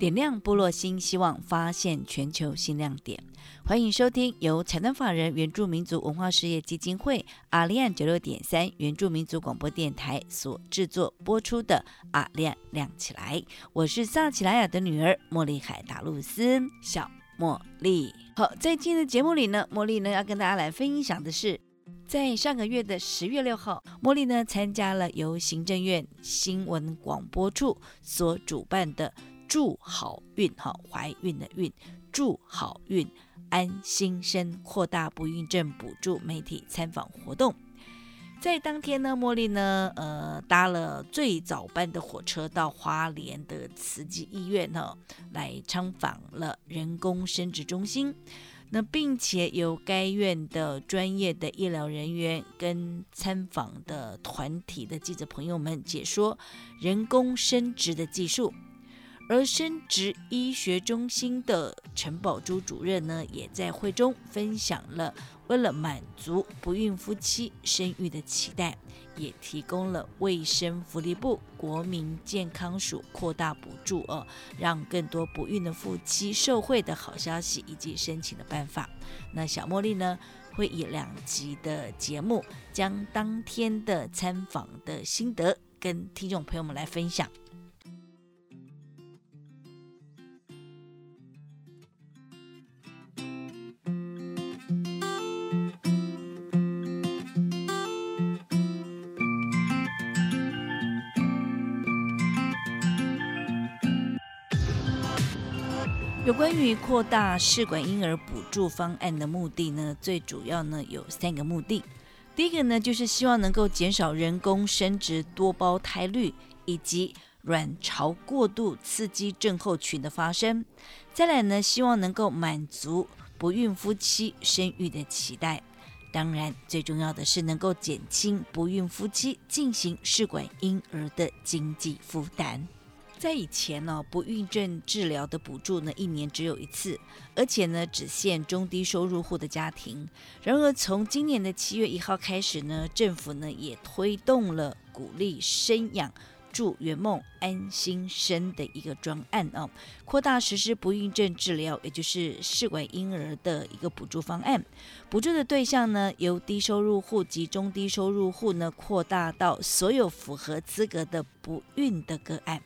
点亮部落新希望，发现全球新亮点。欢迎收听由财团法人原住民族文化事业基金会阿亮九六点三原住民族广播电台所制作播出的《阿亮亮起来》。我是萨奇莱雅的女儿茉莉海达露斯，小茉莉。好，在今天的节目里呢，茉莉呢要跟大家来分享的是，在上个月的十月六号，茉莉呢参加了由行政院新闻广播处所主办的。祝好运哈，怀孕的孕，祝好运，安心生扩大不孕症补助媒体参访活动，在当天呢，茉莉呢，呃，搭了最早班的火车到花莲的慈济医院呢，来参访了人工生殖中心，那并且由该院的专业的医疗人员跟参访的团体的记者朋友们解说人工生殖的技术。而生殖医学中心的陈宝珠主任呢，也在会中分享了，为了满足不孕夫妻生育的期待，也提供了卫生福利部国民健康署扩大补助哦，让更多不孕的夫妻受惠的好消息以及申请的办法。那小茉莉呢，会以两集的节目，将当天的参访的心得跟听众朋友们来分享。关于扩大试管婴儿补助方案的目的呢，最主要呢有三个目的。第一个呢，就是希望能够减少人工生殖多胞胎率以及卵巢过度刺激症候群的发生。再来呢，希望能够满足不孕夫妻生育的期待。当然，最重要的是能够减轻不孕夫妻进行试管婴儿的经济负担。在以前呢，不孕症治疗的补助呢，一年只有一次，而且呢，只限中低收入户的家庭。然而，从今年的七月一号开始呢，政府呢也推动了鼓励生养、助圆梦、安心生的一个专案哦，扩大实施不孕症治疗，也就是试管婴儿的一个补助方案。补助的对象呢，由低收入户及中低收入户呢，扩大到所有符合资格的不孕的个案。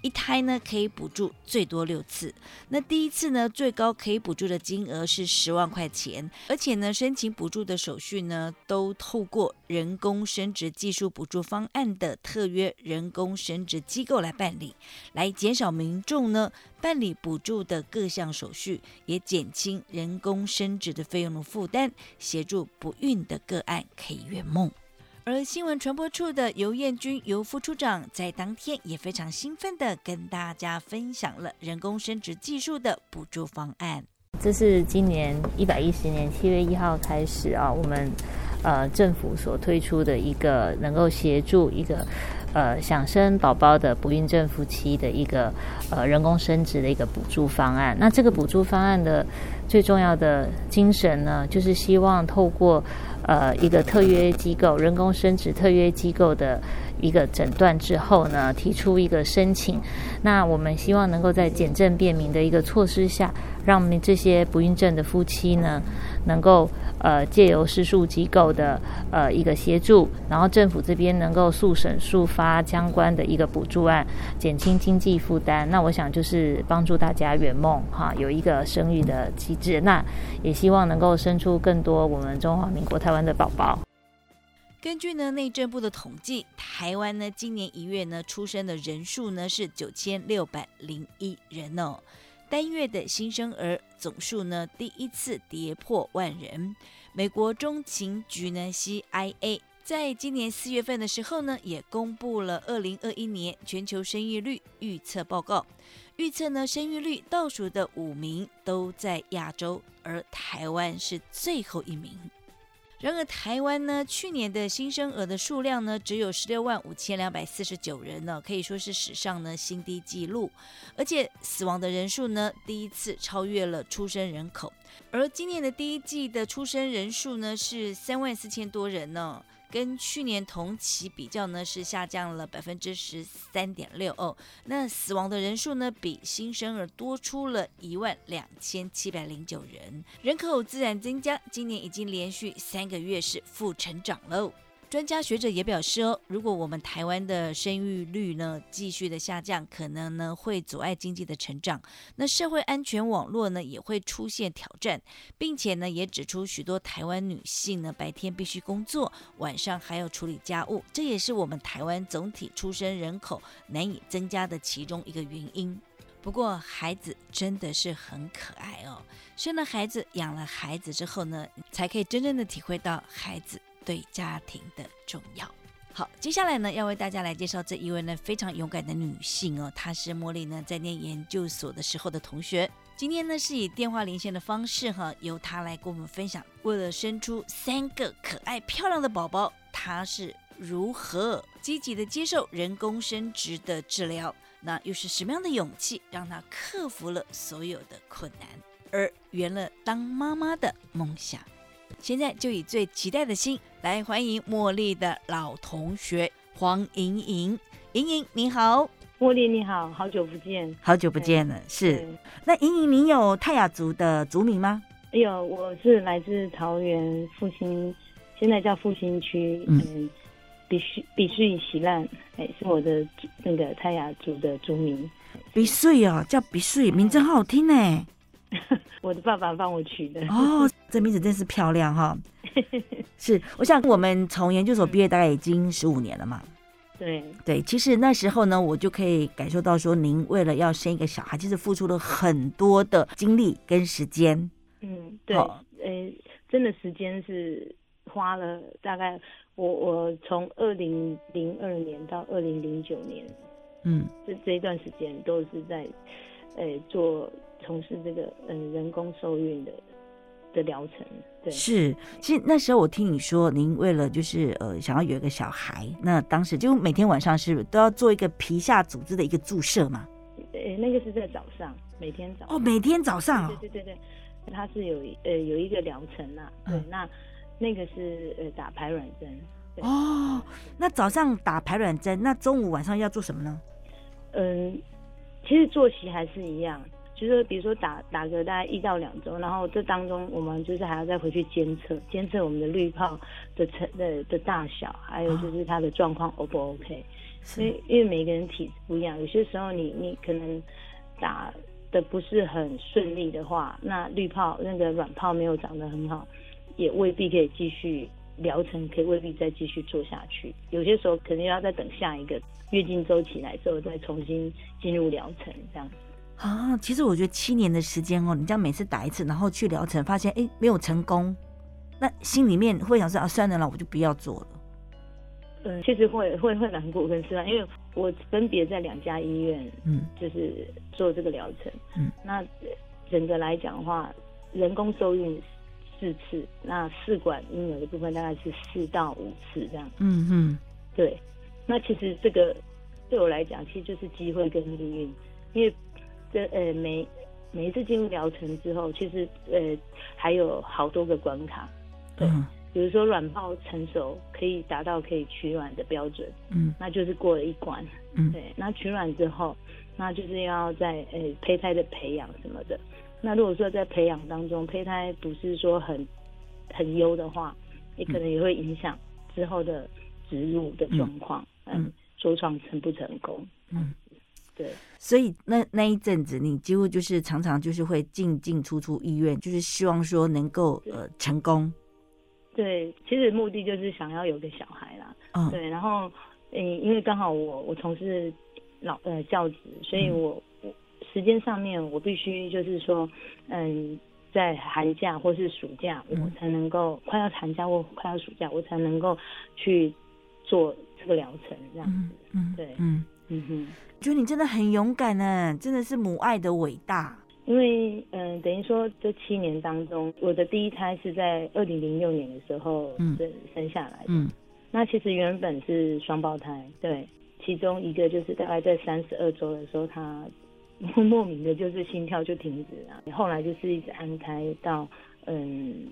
一胎呢可以补助最多六次，那第一次呢最高可以补助的金额是十万块钱，而且呢申请补助的手续呢都透过人工生殖技术补助方案的特约人工生殖机构来办理，来减少民众呢办理补助的各项手续，也减轻人工生殖的费用的负担，协助不孕的个案可以圆梦。而新闻传播处的尤燕君尤副处长在当天也非常兴奋的跟大家分享了人工生殖技术的补助方案。这是今年一百一十年七月一号开始啊，我们呃政府所推出的一个能够协助一个呃想生宝宝的不孕症夫妻的一个呃人工生殖的一个补助方案。那这个补助方案的最重要的精神呢，就是希望透过呃，一个特约机构，人工生殖特约机构的一个诊断之后呢，提出一个申请。那我们希望能够在简政便民的一个措施下，让我们这些不孕症的夫妻呢，能够呃借由施术机构的呃一个协助，然后政府这边能够速审速发相关的一个补助案，减轻经济负担。那我想就是帮助大家圆梦哈，有一个生育的机制。那也希望能够生出更多我们中华民国台湾。的宝宝，根据呢内政部的统计，台湾呢今年一月呢出生的人数呢是九千六百零一人哦，单月的新生儿总数呢第一次跌破万人。美国中情局呢 CIA 在今年四月份的时候呢，也公布了二零二一年全球生育率预测报告，预测呢生育率倒数的五名都在亚洲，而台湾是最后一名。然而，台湾呢，去年的新生儿的数量呢，只有十六万五千两百四十九人呢，可以说是史上呢新低纪录，而且死亡的人数呢，第一次超越了出生人口。而今年的第一季的出生人数呢，是三万四千多人呢。跟去年同期比较呢，是下降了百分之十三点六哦。那死亡的人数呢，比新生儿多出了一万两千七百零九人，人口自然增加，今年已经连续三个月是负成长喽。专家学者也表示哦，如果我们台湾的生育率呢继续的下降，可能呢会阻碍经济的成长，那社会安全网络呢也会出现挑战，并且呢也指出许多台湾女性呢白天必须工作，晚上还要处理家务，这也是我们台湾总体出生人口难以增加的其中一个原因。不过孩子真的是很可爱哦，生了孩子养了孩子之后呢，才可以真正的体会到孩子。对家庭的重要。好，接下来呢，要为大家来介绍这一位呢非常勇敢的女性哦，她是茉莉呢在念研究所的时候的同学。今天呢是以电话连线的方式哈，由她来跟我们分享，为了生出三个可爱漂亮的宝宝，她是如何积极的接受人工生殖的治疗，那又是什么样的勇气让她克服了所有的困难，而圆了当妈妈的梦想。现在就以最期待的心来欢迎茉莉的老同学黄莹莹。莹莹你好，茉莉你好，好久不见，好久不见了。是，那莹莹，你有泰雅族的族名吗？有，我是来自桃园复兴，现在叫复兴区，嗯，比须比须喜烂，哎，是我的那个泰雅族的族名。比穗哦，叫比穗，名字好好听呢。我的爸爸帮我取的哦，这名字真是漂亮哈。是，我想我们从研究所毕业大概已经十五年了嘛。对对，其实那时候呢，我就可以感受到说，您为了要生一个小孩，其实付出了很多的精力跟时间。嗯，对，呃，真的时间是花了大概我我从二零零二年到二零零九年，嗯，这这一段时间都是在呃做。从事这个嗯人工受孕的的疗程，对，是。其实那时候我听你说，您为了就是呃想要有一个小孩，那当时就每天晚上是都要做一个皮下组织的一个注射嘛？呃，那个是在早上，每天早哦，每天早上，对对对对，它是有呃有一个疗程呐，对，那那个是呃打排卵针。哦，那早上打排卵针，那中午晚上要做什么呢？嗯，其实作息还是一样。就是比如说打打个大概一到两周，然后这当中我们就是还要再回去监测监测我们的滤泡的成的的大小，还有就是它的状况 O 不 OK？因为因为每个人体质不一样，有些时候你你可能打的不是很顺利的话，那滤泡那个卵泡没有长得很好，也未必可以继续疗程，可以未必再继续做下去。有些时候可能要再等下一个月经周期来之后再重新进入疗程这样。啊，其实我觉得七年的时间哦，你这样每次打一次，然后去疗程，发现哎没有成功，那心里面会想说啊，算了啦，我就不要做了。嗯，其实会会会难过跟失望，因为我分别在两家医院，嗯，就是做这个疗程，嗯，那整个来讲的话，人工受孕四次，那试管婴儿的部分大概是四到五次这样，嗯嗯，对，那其实这个对我来讲，其实就是机会跟命运，因为。这呃每每一次进入疗程之后，其实呃还有好多个关卡，对，比如说卵泡成熟可以达到可以取卵的标准，嗯，那就是过了一关，嗯，对，那取卵之后，那就是要在呃胚胎的培养什么的，那如果说在培养当中胚胎不是说很很优的话，你可能也会影响之后的植入的状况，嗯，着床成不成功，嗯。对，所以那那一阵子，你几乎就是常常就是会进进出出医院，就是希望说能够呃成功。对，其实目的就是想要有个小孩啦。嗯，对，然后，嗯，因为刚好我我从事老呃教职，所以我我时间上面我必须就是说，嗯，在寒假或是暑假，我才能够快要寒假或快要暑假，我才能够去做这个疗程这样。子。嗯，对，嗯。嗯哼，觉得你真的很勇敢呢，真的是母爱的伟大。因为嗯，等于说这七年当中，我的第一胎是在二零零六年的时候生生下来的。嗯，那其实原本是双胞胎，对，其中一个就是大概在三十二周的时候，他 莫名的就是心跳就停止了，后来就是一直安胎到嗯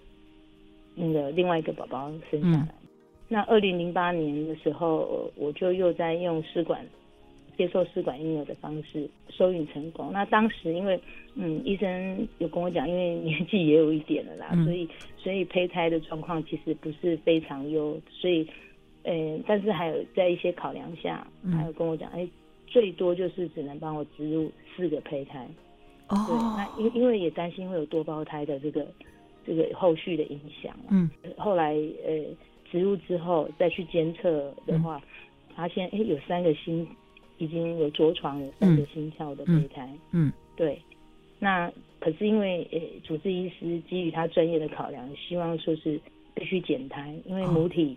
那个另外一个宝宝生下来。那二零零八年的时候，我就又在用试管。接受试管婴儿的方式收孕成功。那当时因为嗯，医生有跟我讲，因为年纪也有一点了啦，所以所以胚胎的状况其实不是非常优。所以呃，但是还有在一些考量下，还有跟我讲，哎，最多就是只能帮我植入四个胚胎。哦。对，那因因为也担心会有多胞胎的这个这个后续的影响。嗯。后来呃，植入之后再去监测的话，发现哎有三个心。已经有着床有三个心跳的胚胎，嗯，对，那可是因为呃，主治医师基于他专业的考量，希望说是必须减胎，因为母体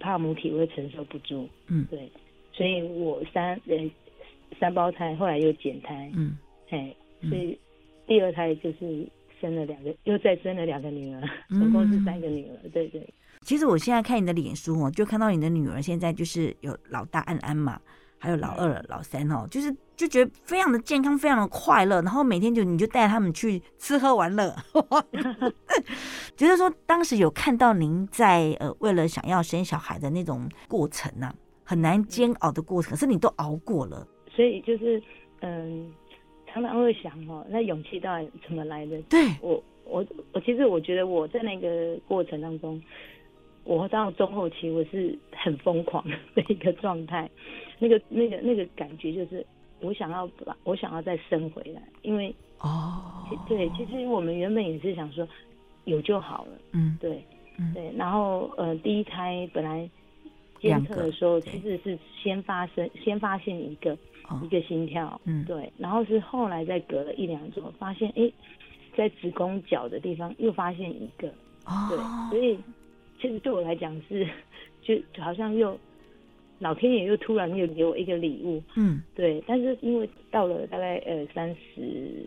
怕母体会承受不住，嗯，对，所以我三呃三胞胎后来又减胎，嗯，哎，所以第二胎就是生了两个，又再生了两个女儿，总共是三个女儿，对对。其实我现在看你的脸书哦，就看到你的女儿现在就是有老大安安嘛。还有老二、老三哦，就是就觉得非常的健康，非常的快乐，然后每天就你就带他们去吃喝玩乐，觉得说当时有看到您在呃为了想要生小孩的那种过程呐，很难煎熬的过程，可是你都熬过了，所以就是嗯，常常会想哦，那勇气到底怎么来的？对我我我其实我觉得我在那个过程当中。我到中后期，我是很疯狂的一个状态，那个、那个、那个感觉就是，我想要把，我想要再生回来，因为哦，对，其实我们原本也是想说有就好了，嗯，对，对，然后呃，第一胎本来监测的时候，其实是先发生，先发现一个一个心跳，嗯，对，然后是后来再隔了一两周，发现哎，在子宫角的地方又发现一个，哦，对，所以。其实对我来讲是，就好像又老天爷又突然又给我一个礼物，嗯，对。但是因为到了大概呃三十，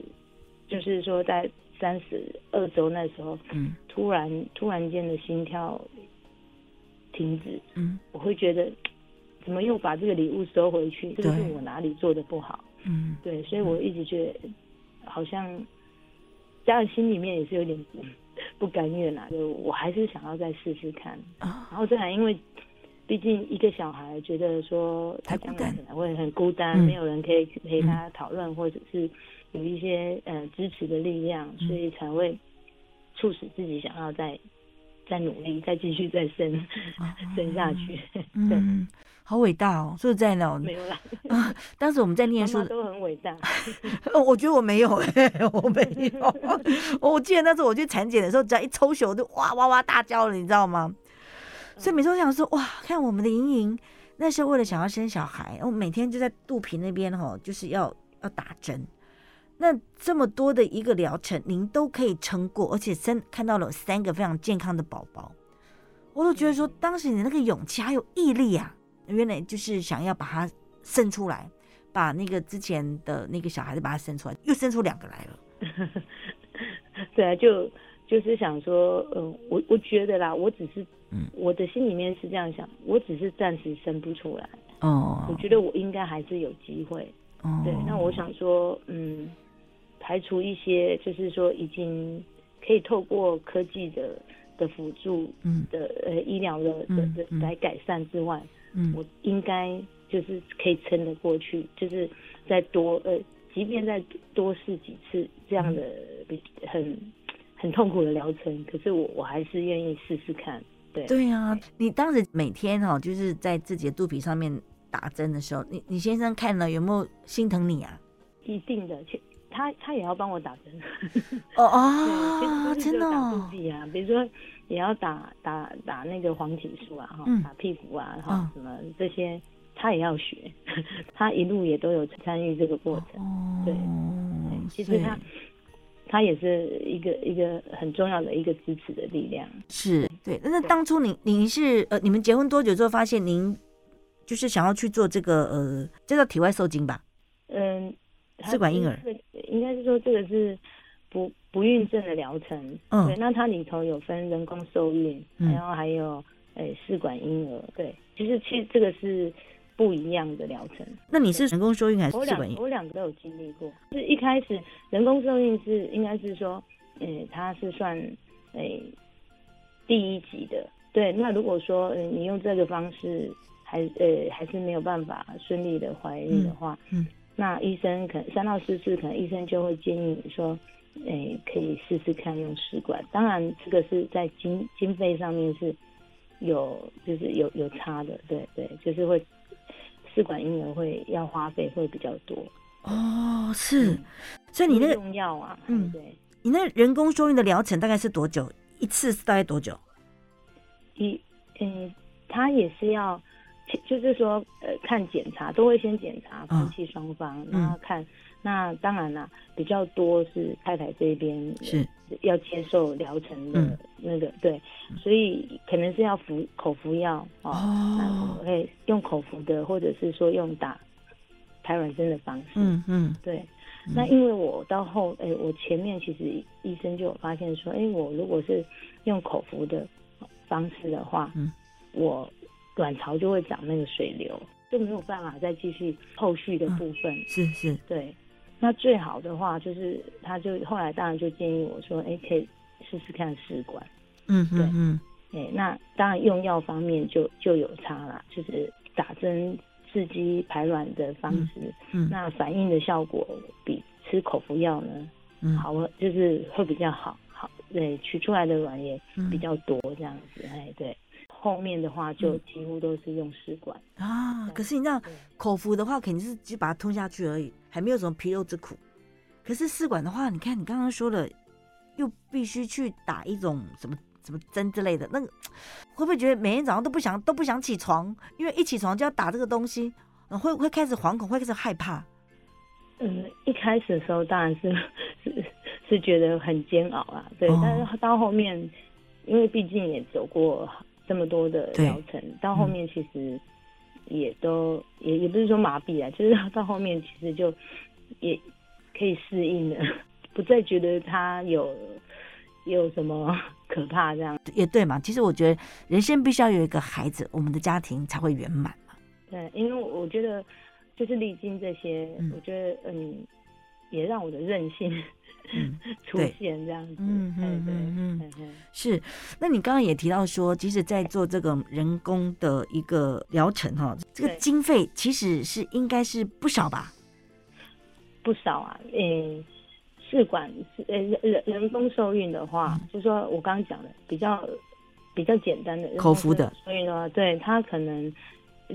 就是说在三十二周那时候，嗯，突然突然间的心跳停止，嗯，我会觉得怎么又把这个礼物收回去？这个是我哪里做的不好？嗯，对。所以我一直觉得好像家人心里面也是有点。不甘愿啊，就我还是想要再试试看。然后再来，因为毕竟一个小孩觉得说他将来可能会很孤单，没有人可以陪他讨论，或者是有一些呃支持的力量，所以才会促使自己想要再再努力，再继续再生 生下去。嗯。好伟大哦！说实在的，没有啦。啊，当时我们在念书都很伟大。我觉得我没有哎，我没有。我记得那时候我去产检的时候，只要一抽血，我就哇哇哇大叫了，你知道吗？所以每次我想说，哇，看我们的莹莹，那时候为了想要生小孩，我每天就在肚皮那边哈，就是要要打针。那这么多的一个疗程，您都可以撑过，而且生看到了三个非常健康的宝宝，我都觉得说，当时你那个勇气还有毅力啊！原来就是想要把它生出来，把那个之前的那个小孩子把它生出来，又生出两个来了。对啊，就就是想说，嗯，我我觉得啦，我只是，嗯，我的心里面是这样想，我只是暂时生不出来。哦，我觉得我应该还是有机会。哦，对，那我想说，嗯，排除一些就是说已经可以透过科技的的辅助，嗯的呃医疗的的的来改善之外。嗯，我应该就是可以撑得过去，就是再多呃，即便再多试几次这样的比很很痛苦的疗程，可是我我还是愿意试试看。对对啊，你当时每天哦就是在自己的肚皮上面打针的时候，你你先生看了有没有心疼你啊？一定的，他他也要帮我打针。哦 哦，真的啊，比如说也要打打打那个黄体素啊，哈，打屁股啊，哈，什么这些他也要学，他一路也都有参与这个过程。对，其实他。他也是一个一个很重要的一个支持的力量。是对，那当初您您是呃，你们结婚多久之后发现您就是想要去做这个呃，这叫体外受精吧？嗯，试管婴儿。应该是说这个是不不孕症的疗程。嗯，对，那它里头有分人工受孕，然后还有诶试管婴儿。对，其实其实这个是。不一样的疗程。那你是人工受孕还是试管婴儿？我两个都有经历过。是一开始人工受孕是应该是说，嗯，它是算诶第一级的。对，那如果说你用这个方式还呃还是没有办法顺利的怀孕的话，嗯，那医生可能三到四次，可能医生就会建议你说，诶可以试试看用试管。当然这个是在经经费上面是有就是有有差的，对对，就是会。试管婴儿会要花费会比较多哦，是，所以你那个用药啊，嗯，对，你那人工受孕的疗程大概是多久？一次是大概多久？一嗯，他也是要，就是说呃，看检查都会先检查夫妻双方，然后看。那当然啦，比较多是太太这边是。要接受疗程的那个，对，所以可能是要服口服药哦，会用口服的，或者是说用打排卵针的方式，嗯嗯，对。那因为我到后，哎，我前面其实医生就有发现说，哎，我如果是用口服的方式的话，嗯，我卵巢就会长那个水流，就没有办法再继续后续的部分，是是，对。那最好的话就是，他就后来当然就建议我说，哎，可以试试看试管。嗯，对，嗯，哎，那当然用药方面就就有差了，就是打针刺激排卵的方式，嗯，那反应的效果比吃口服药呢，嗯，好，就是会比较好，好，对，取出来的卵也比较多这样子，哎，对。后面的话就几乎都是用试管啊，可是你知道口服的话肯定是就把它吞下去而已，还没有什么皮肉之苦。可是试管的话，你看你刚刚说了，又必须去打一种什么什么针之类的，那个会不会觉得每天早上都不想都不想起床？因为一起床就要打这个东西，会会开始惶恐，会开始害怕。嗯，一开始的时候当然是是 是觉得很煎熬啊，对，但是到后面，因为毕竟也走过。这么多的疗程，到后面其实也都也也不是说麻痹啊，就是到后面其实就也可以适应了，不再觉得他有有什么可怕这样。也对嘛，其实我觉得人生必须要有一个孩子，我们的家庭才会圆满嘛。对，因为我觉得就是历经这些，我觉得嗯，也让我的韧性。出现这样子，嗯嗯嗯嗯，是。那你刚刚也提到说，即使在做这个人工的一个疗程哈，这个经费其实是应该是不少吧？不少啊，嗯，试管是呃人人工受孕的话，就说我刚刚讲的比较比较简单的口服的，所以呢，对他可能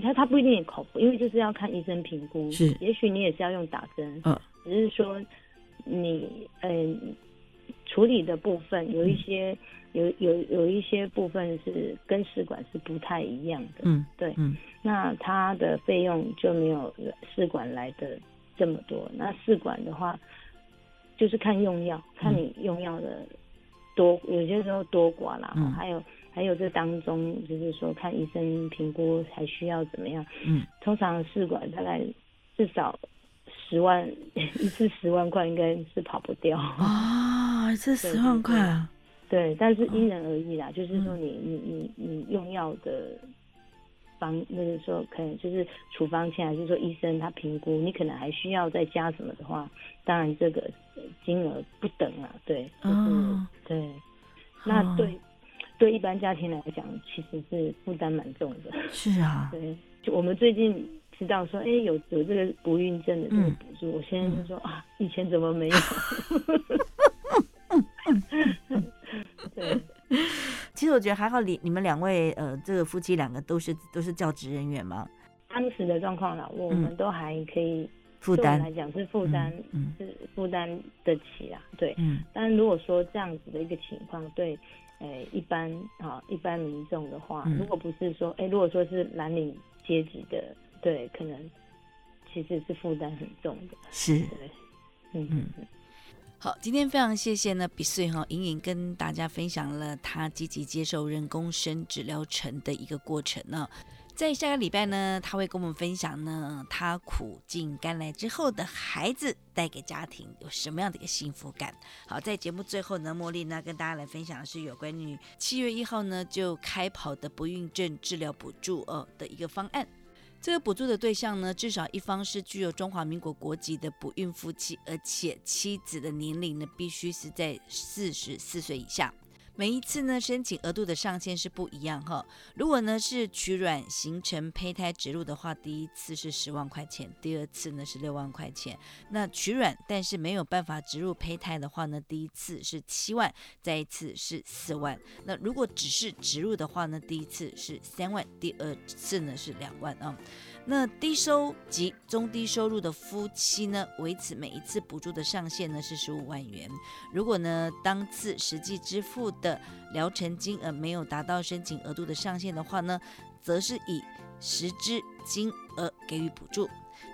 他他不一定口服，因为就是要看医生评估，是，也许你也是要用打针，嗯，只是说。你嗯，处理的部分有一些有有有一些部分是跟试管是不太一样的，嗯，对，嗯，那它的费用就没有试管来的这么多。那试管的话，就是看用药，看你用药的多，有些时候多寡啦，还有还有这当中就是说看医生评估还需要怎么样，嗯，通常试管大概至少。十万 一次十万块应该是跑不掉啊！这十万块啊，对，但是因人而异啦。就是说，你你你你用药的方，那个时候可能就是处方签，还是说医生他评估，你可能还需要再加什么的话，当然这个金额不等啊。对，就是对。那对对一般家庭来讲，其实是负担蛮重的。是啊，对，就我们最近。知道说，哎，有有这个不孕症的这个补助，我现在就说啊，以前怎么没有？对，其实我觉得还好，你你们两位呃，这个夫妻两个都是都是教职人员嘛。当时的状况啦，我们都还可以负担来讲是负担，是负担得起啊。对，嗯。但如果说这样子的一个情况，对，呃，一般啊，一般民众的话，如果不是说，哎，如果说是蓝领阶级的，对，可能其实是负担很重的。是，对，嗯嗯。好，今天非常谢谢呢，比穗哈莹莹跟大家分享了她积极接受人工生殖疗程的一个过程呢。在下个礼拜呢，她会跟我们分享呢，她苦尽甘来之后的孩子带给家庭有什么样的一个幸福感。好，在节目最后呢，茉莉呢跟大家来分享的是有关于七月一号呢就开跑的不孕症治疗补助哦的一个方案。这个补助的对象呢，至少一方是具有中华民国国籍的不孕夫妻，而且妻子的年龄呢，必须是在四十四岁以下。每一次呢，申请额度的上限是不一样哈。如果呢是取卵形成胚胎植入的话，第一次是十万块钱，第二次呢是六万块钱。那取卵但是没有办法植入胚胎的话呢，第一次是七万，再一次是四万。那如果只是植入的话呢，第一次是三万，第二次呢是两万啊。那低收及中低收入的夫妻呢，维持每一次补助的上限呢是十五万元。如果呢当次实际支付的疗程金额没有达到申请额度的上限的话呢，则是以实支金额给予补助。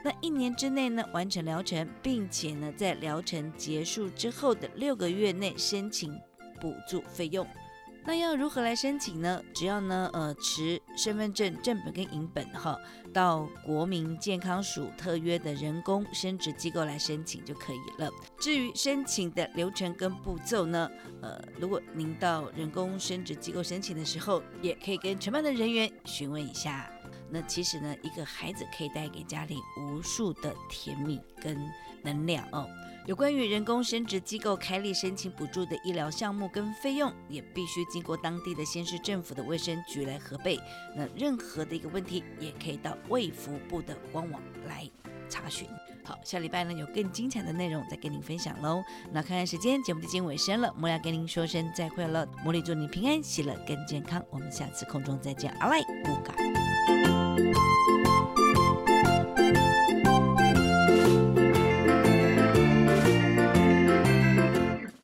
那一年之内呢完成疗程，并且呢在疗程结束之后的六个月内申请补助费用。那要如何来申请呢？只要呢，呃，持身份证正本跟银本哈，到国民健康署特约的人工生殖机构来申请就可以了。至于申请的流程跟步骤呢，呃，如果您到人工生殖机构申请的时候，也可以跟承办的人员询问一下。那其实呢，一个孩子可以带给家里无数的甜蜜跟能量哦。有关于人工生殖机构开立申请补助的医疗项目跟费用，也必须经过当地的先市政府的卫生局来核备。那任何的一个问题，也可以到卫福部的官网来查询。好，下礼拜呢有更精彩的内容再跟您分享喽。那看看时间，节目已经尾声了，茉莉要跟您说声再会了。茉莉祝你平安喜乐更健康，我们下次空中再见，阿赖不改。